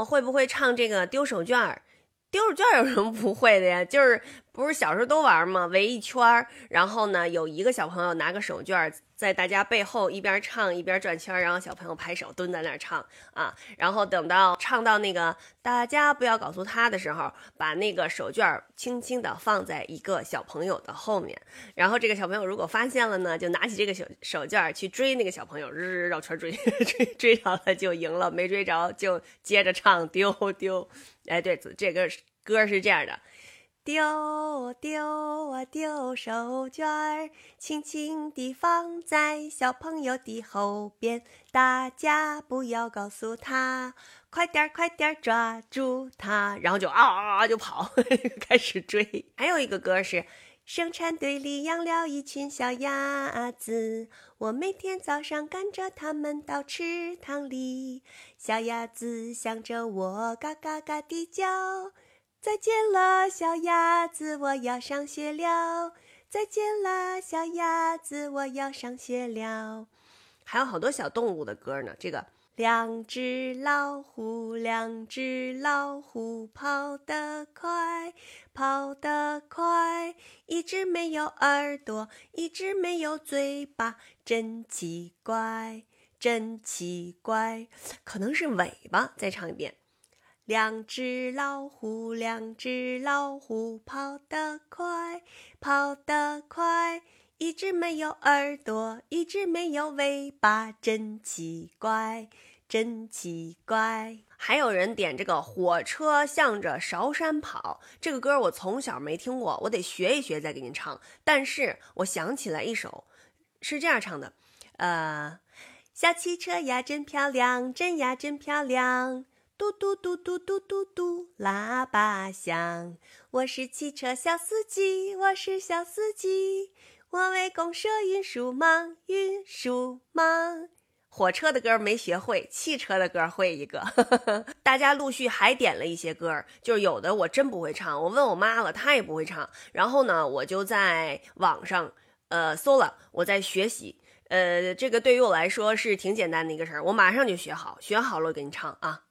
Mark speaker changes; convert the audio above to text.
Speaker 1: 我会不会唱这个丢手绢儿？丢手绢有什么不会的呀？就是不是小时候都玩吗？围一圈儿，然后呢，有一个小朋友拿个手绢在大家背后一边唱一边转圈，然后小朋友拍手蹲在那儿唱啊。然后等到唱到那个大家不要告诉他的时候，把那个手绢轻轻地放在一个小朋友的后面。然后这个小朋友如果发现了呢，就拿起这个手手绢去追那个小朋友，日绕圈追 追追着了就赢了，没追着就接着唱丢丢。哎，对，这个歌是这样的：丢啊丢啊丢手绢儿，轻轻地放在小朋友的后边，大家不要告诉他，快点快点抓住他，然后就啊啊啊就跑，开始追。还有一个歌是。生产队里养了一群小鸭子，我每天早上赶着它们到池塘里。小鸭子向着我嘎嘎嘎地叫，再见了，小鸭子，我要上学了。再见了，小鸭子，我要上学了。还有好多小动物的歌呢，这个。两只老虎，两只老虎，跑得快，跑得快。一只没有耳朵，一只没有嘴巴，真奇怪，真奇怪。可能是尾巴。再唱一遍。两只老虎，两只老虎，跑得快，跑得快。一只没有耳朵，一只没有尾巴，真奇怪。真奇怪！还有人点这个火车向着韶山跑，这个歌我从小没听过，我得学一学再给您唱。但是我想起来一首，是这样唱的：呃，小汽车呀真漂亮，真呀真漂亮，嘟嘟嘟嘟嘟嘟嘟，喇叭响。我是汽车小司机，我是小司机，我为公社运输忙，运输忙。火车的歌没学会，汽车的歌会一个。大家陆续还点了一些歌，就是有的我真不会唱，我问我妈了，她也不会唱。然后呢，我就在网上呃搜了，我在学习。呃，这个对于我来说是挺简单的一个事儿，我马上就学好，学好了我给你唱啊。